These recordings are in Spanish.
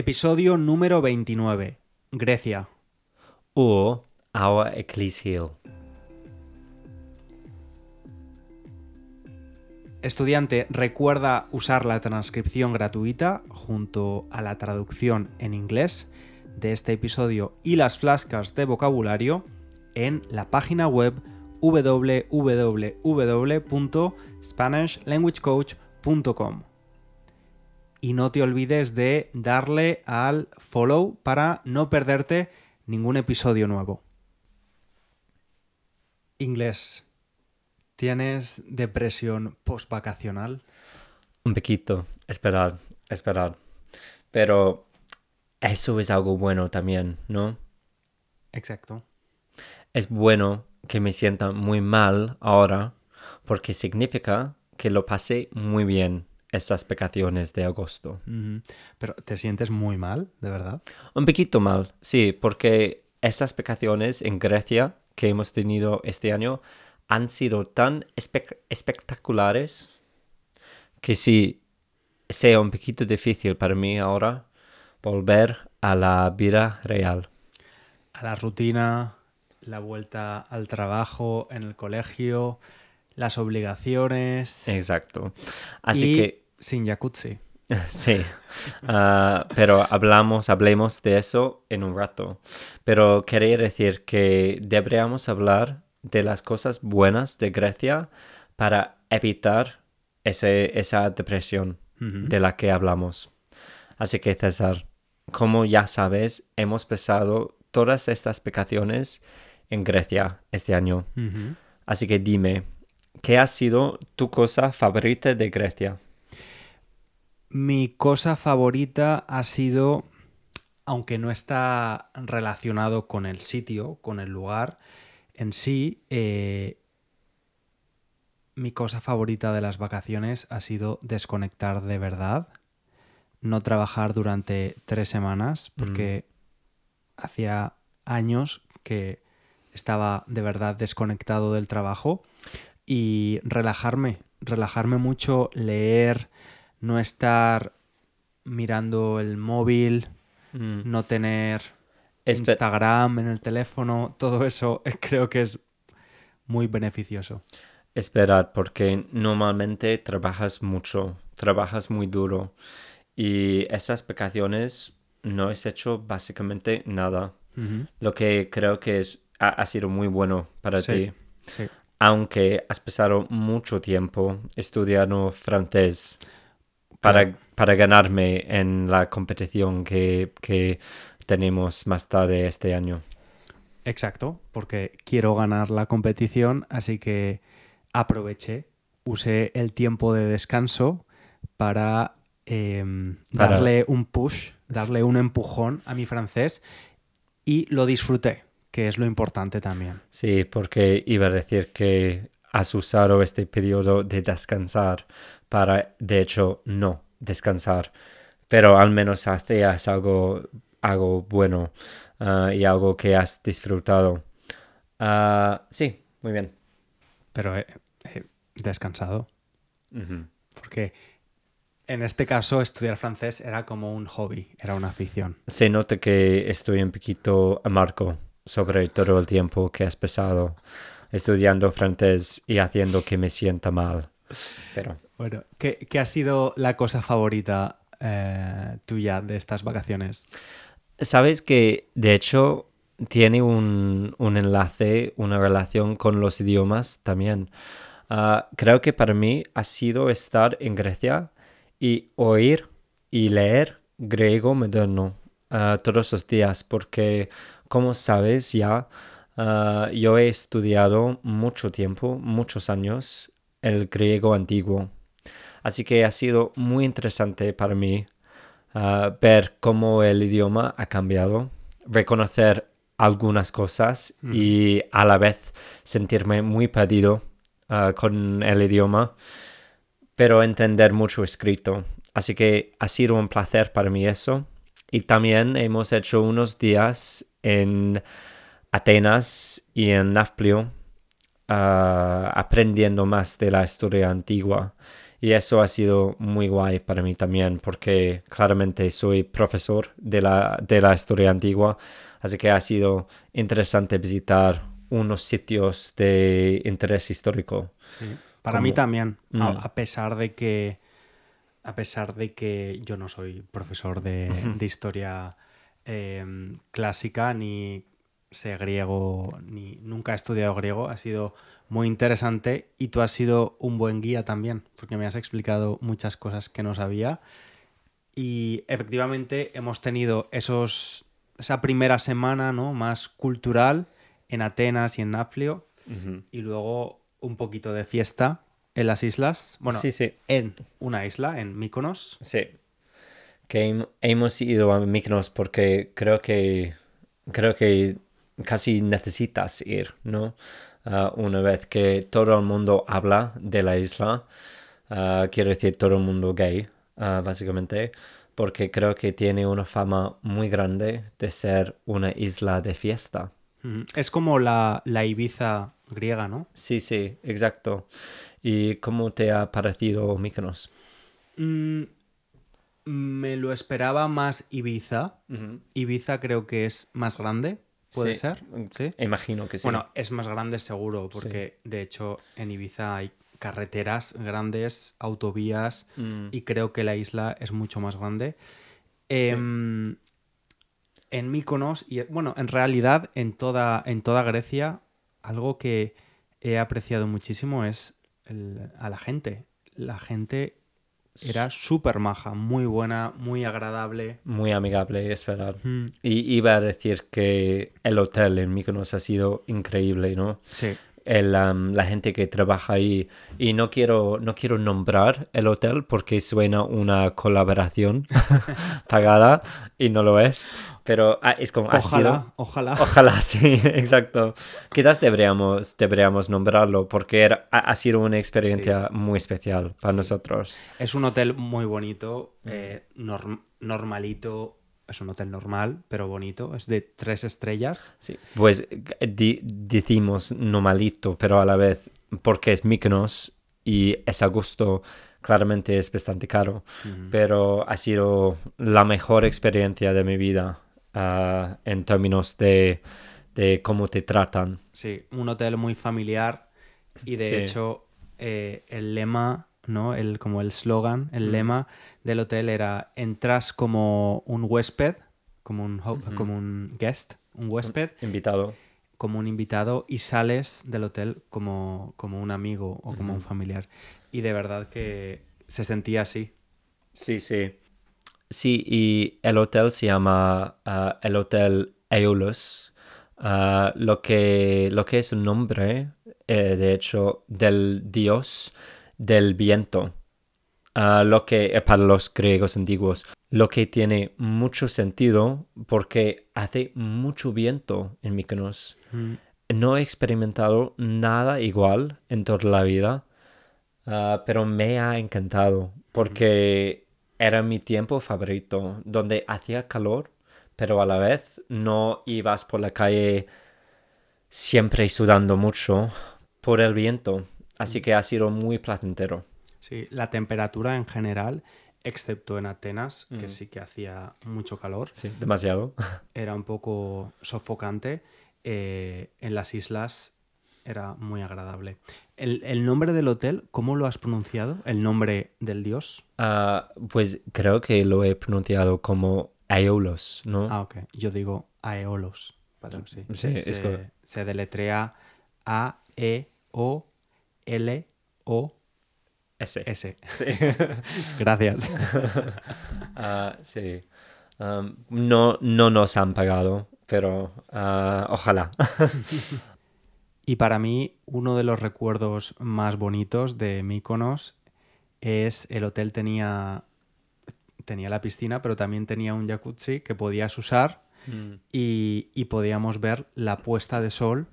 Episodio número 29. Grecia. or our heel. Estudiante, recuerda usar la transcripción gratuita junto a la traducción en inglés de este episodio y las flascas de vocabulario en la página web www.spanishlanguagecoach.com. Y no te olvides de darle al follow para no perderte ningún episodio nuevo. Inglés. ¿Tienes depresión postvacacional? Un poquito, esperar, esperar. Pero eso es algo bueno también, ¿no? Exacto. Es bueno que me sienta muy mal ahora porque significa que lo pasé muy bien estas vacaciones de agosto. Pero ¿te sientes muy mal, de verdad? Un poquito mal, sí, porque estas vacaciones en Grecia que hemos tenido este año han sido tan espe- espectaculares que sí sea un poquito difícil para mí ahora volver a la vida real. A la rutina, la vuelta al trabajo, en el colegio, las obligaciones. Exacto. Así y que sin jacuzzi. Sí, Ah, pero hablamos, hablemos de eso en un rato. Pero quería decir que deberíamos hablar de las cosas buenas de Grecia para evitar ese, esa depresión de la que hablamos. Así que César, como ya sabes, hemos pasado todas estas vacaciones en Grecia este año. Así que dime, ¿qué ha sido tu cosa favorita de Grecia? Mi cosa favorita ha sido, aunque no está relacionado con el sitio, con el lugar en sí, eh, mi cosa favorita de las vacaciones ha sido desconectar de verdad, no trabajar durante tres semanas, porque hacía años que estaba de verdad desconectado del trabajo y relajarme, relajarme mucho, leer, no estar mirando el móvil, Mm. no tener Espe- Instagram en el teléfono, todo eso creo que es muy beneficioso. Esperar, porque normalmente trabajas mucho, trabajas muy duro y esas vacaciones no has hecho básicamente nada, lo que creo que es, ha, ha sido muy bueno para Sí, ti, sí. Aunque has pasado mucho tiempo estudiando francés para, para ganarme en la competición que, que tenemos más tarde este año. Exacto, porque quiero ganar la competición, así que aproveché, usé el tiempo de descanso para em, Para- darle un push, darle un empujón a mi francés y lo disfruté, que es lo importante también. Sí, porque iba a decir que has usado este periodo de descansar para, de hecho, no descansar, pero al menos hacías algo, algo bueno ah, y algo que has disfrutado. Ah, sí, muy bien. Pero he, he descansado, Ujú. porque en este caso estudiar francés era como un hobby, era una afición. Se nota que estoy un poquito amargo sobre todo el tiempo que has pasado estudiando francés y haciendo que me sienta mal. Pero Bueno, ¿qué, qué ha sido la cosa favorita eh, tuya de estas vacaciones? Sabes que de hecho tiene un, un enlace, una relación con los idiomas también. Ah, creo que para mí ha sido estar en Grecia y oír y leer griego moderno ah, todos los días, porque como sabes ya, ah, yo he estudiado mucho tiempo, muchos años, el griego antiguo. Así que ha sido muy interesante para mí ah, ver cómo el idioma ha cambiado, reconocer algunas cosas y a la vez sentirme muy perdido ah, con el idioma, pero entender mucho escrito. Así que ha sido un placer para mí eso. Y también hemos hecho unos días en Atenas y en Nafplio ah, aprendiendo más de la historia antigua. Y eso ha sido muy guay para mí también, porque claramente soy profesor de la, de la historia antigua, así que ha sido interesante visitar unos sitios de interés histórico. Para mí también, Mm. a, a pesar de que a pesar de que yo no soy profesor de, de historia eh, clásica ni sé griego ni nunca he estudiado griego, ha sido muy interesante y tú has sido un buen guía también, porque me has explicado muchas cosas que no sabía y efectivamente hemos tenido esos esa primera semana, ¿no? más cultural en Atenas y en Naflio y luego un poquito de fiesta en las islas. Bueno, sí, sí, en una isla, en Mykonos. sí. Que hem- hemos ido a Mykonos porque creo que creo que casi necesitas ir, ¿no? Ah, una vez que todo el mundo habla de la isla, ah, quiero decir todo el mundo gay, ah, básicamente, porque creo que tiene una fama muy grande de ser una isla de fiesta. Es como la, la Ibiza griega, ¿no? Sí, sí, exacto. ¿Y cómo te ha parecido Mykonos? Mm, me lo esperaba más Ibiza. Ibiza creo que es más grande, ¿puede Sí. ser? Sí. Imagino que sí. Bueno, es más grande seguro, porque de hecho en Ibiza hay carreteras grandes, autovías, Mm, y creo que la isla es mucho más grande. Em, En Mykonos, y bueno, en realidad en toda, en toda Grecia, algo que he apreciado muchísimo es el- a la gente. La gente era súper maja, muy buena, muy agradable. Muy amigable, es verdad. Mm, Y iba a decir que el hotel en Mykonos ha sido increíble, ¿no? Sí, El, la gente que trabaja ahí. Y no quiero, no quiero nombrar el hotel porque suena una colaboración pagada y no lo es. Pero ah, es como... ha sido- ojalá, ojalá. Ojalá, sí, exacto. Quizás deberíamos, deberíamos nombrarlo porque era- ha, sido una experiencia muy especial para nosotros. Es un hotel muy bonito, eh, norm- normalito. Es un hotel normal, pero bonito. Es de tres estrellas. Sí. Pues di- decimos normalito, pero a la vez porque es Mykonos y es a gusto, claramente es bastante caro. Pero ha sido la mejor experiencia de mi vida ah, en términos de, de cómo te tratan. Sí, un hotel muy familiar y de Sí. hecho eh, el lema, ¿no? El, como el slogan, el Mm. lema del hotel era entras como un huésped, como un, ho- como un guest, un huésped, Invitado. como un invitado y sales del hotel como, como un amigo o como un familiar. Y de verdad que se sentía así. Sí, sí. Sí, y el hotel se llama ah, el Hotel Aeolus, ah, lo, que, lo que es el nombre, eh, de hecho, del dios del viento. Lo que eh, para los griegos antiguos, lo que tiene mucho sentido porque hace mucho viento en Mykonos. Mm, No he experimentado nada igual en toda la vida, ah, pero me ha encantado porque era mi tiempo favorito, donde hacía calor, pero a la vez no ibas por la calle siempre sudando mucho por el viento. Así que ha sido muy placentero. Sí, la temperatura en general, excepto en Atenas, que Mm. sí que hacía mucho calor, Sí, demasiado. era un poco sofocante. eh, en las islas era muy agradable. El, el nombre del hotel, ¿cómo lo has pronunciado? ¿El nombre del dios? Ah, pues creo que lo he pronunciado como Aeolus, ¿no? Ah, ok. Yo digo Aeolos. Vale, sí. Sí, es se, deletrea A-E-O-L-O-S. Ese. Gracias. Ah, sí. Am, no, no nos han pagado, pero ah, ojalá. Y para mí, uno de los recuerdos más bonitos de Mykonos es el hotel tenía, tenía la piscina, pero también tenía un jacuzzi que podías usar y, y podíamos ver la puesta de sol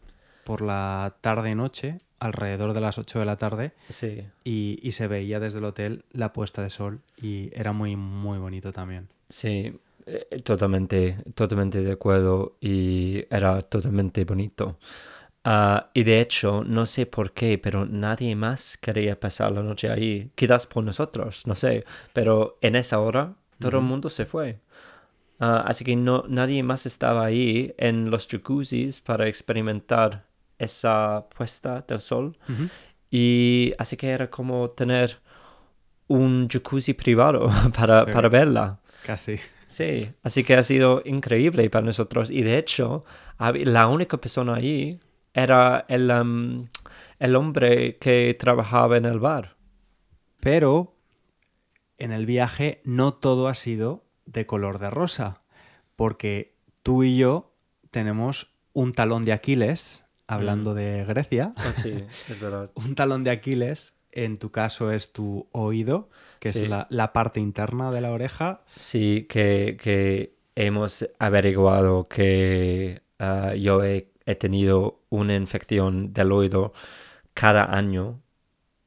por la tarde-noche, alrededor de las 8 de la tarde, Sí. y, y se veía desde el hotel la puesta de sol y era muy, muy bonito también. Sí, eh, totalmente, totalmente de acuerdo y era totalmente bonito. Ah, y de hecho, no sé por qué, pero nadie más quería pasar la noche ahí. Quizás por nosotros, no sé. Pero en esa hora todo el mundo se fue. Ah, así que no, nadie más estaba ahí en los jacuzzis para experimentar esa puesta del sol. Y así que era como tener un jacuzzi privado para, Sí. para verla. Casi. Sí, así que ha sido increíble para nosotros. Y de hecho, la única persona ahí era el, em, el hombre que trabajaba en el bar. Pero en el viaje no todo ha sido de color de rosa, porque tú y yo tenemos un talón de Aquiles, hablando de Grecia, sí, es verdad. un talón de Aquiles, en tu caso es tu oído, que Sí. es la, la parte interna de la oreja. Sí, que, que hemos averiguado que ah, yo he, he tenido una infección del oído cada año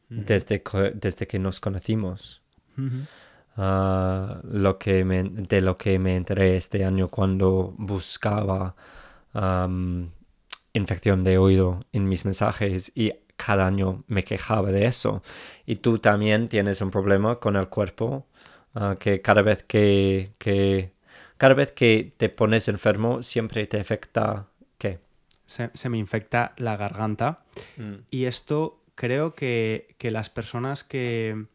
desde, que- desde que nos conocimos. Ah, lo que me- de lo que me enteré este año cuando buscaba infección de oído en mis mensajes y cada año me quejaba de eso. Y tú también tienes un problema con el cuerpo ah, que cada vez que, que cada vez que te pones enfermo siempre te afecta ¿qué? Se, se me infecta la garganta. Y esto creo que, que las personas que,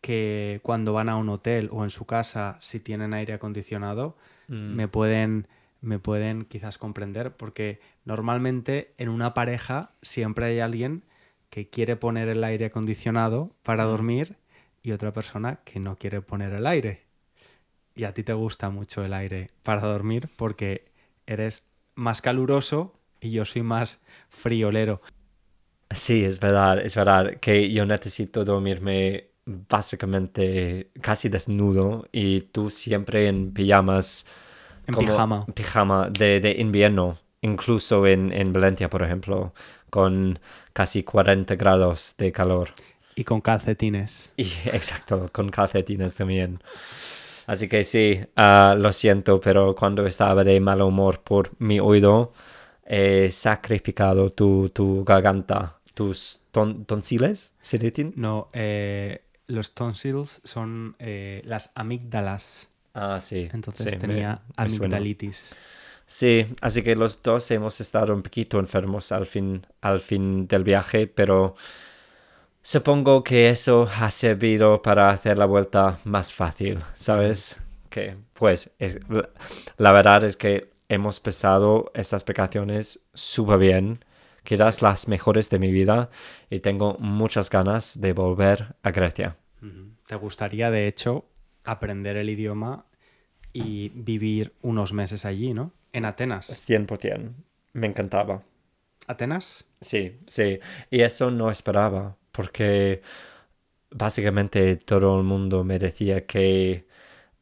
que cuando van a un hotel o en su casa, si tienen aire acondicionado, Mm. me, pueden, me pueden quizás comprender, porque normalmente en una pareja siempre hay alguien que quiere poner el aire acondicionado para dormir y otra persona que no quiere poner el aire. Y a ti te gusta mucho el aire para dormir porque eres más caluroso y yo soy más friolero. Sí, es verdad, es verdad que yo necesito dormirme básicamente casi desnudo y tú siempre en pijamas. En como pijama. Pijama de, de invierno, incluso en, en Valencia, por ejemplo, con casi 40 grados de calor. Y con calcetines. Y exacto, con calcetines también. Así que sí, ah, lo siento, pero cuando estaba de mal humor por mi oído, he sacrificado tu, tu garganta, tus ton- tonsiles, ¿se dicen? No, eh, los tonsils son eh, las amígdalas. Ah, sí. Entonces sí, tenía me. Sí, así que los dos hemos estado un poquito enfermos al fin, al fin del viaje, pero supongo que eso ha servido para hacer la vuelta más fácil, ¿sabes? Que, pues, es- la- verdad es que hemos pasado estas vacaciones súper bien, quizás las mejores de mi vida, y tengo muchas ganas de volver a Grecia. ¿Te gustaría, de hecho, aprender el idioma y vivir unos meses allí, ¿no? En Atenas. 100%. Me encantaba. ¿Atenas? Sí, sí. Y eso no esperaba, porque básicamente todo el mundo me decía que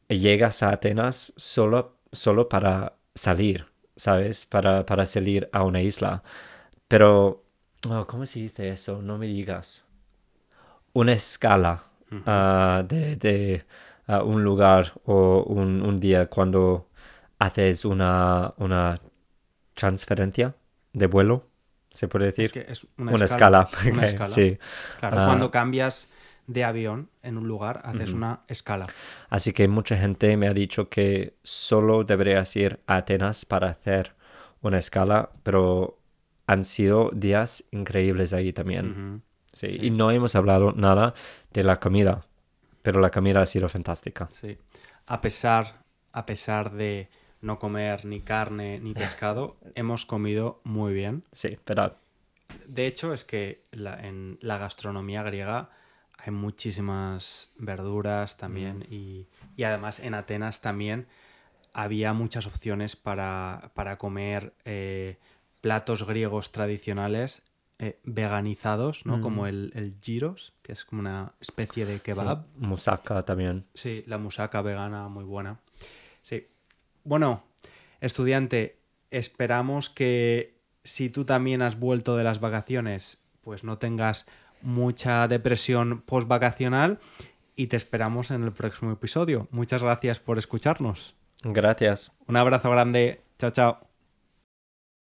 llegas a Atenas solo, solo para salir, ¿sabes? Para, para salir a una isla. Pero, oh, ¿cómo se dice eso? No me digas. Una escala ah, de, de, un lugar o un, un día cuando haces una, una transferencia de vuelo, se puede decir. Es que es una, Una escala. escala. Una ok, escala. Sí. Claro, Ah. cuando cambias de avión en un lugar, haces una escala. Así que mucha gente me ha dicho que solo deberías ir a Atenas para hacer una escala, pero han sido días increíbles ahí también. Sí. Y no hemos hablado nada de la comida, pero la comida ha sido fantástica. Sí. A pesar, a pesar de no comer ni carne ni pescado, hemos comido muy bien. Sí, ¿verdad? De hecho, es que la- en la gastronomía griega hay muchísimas verduras también y, y además en Atenas también había muchas opciones para, para comer eh, platos griegos tradicionales eh, veganizados, ¿no? Como el, el gyros, que es como una especie de kebab. Sí, Moussaka también. Sí, la musaca vegana muy buena. Sí. Bueno, estudiante, esperamos que si tú también has vuelto de las vacaciones, pues no tengas mucha depresión post-vacacional y te esperamos en el próximo episodio. Muchas gracias por escucharnos. Gracias. Un abrazo grande. Chao, chao.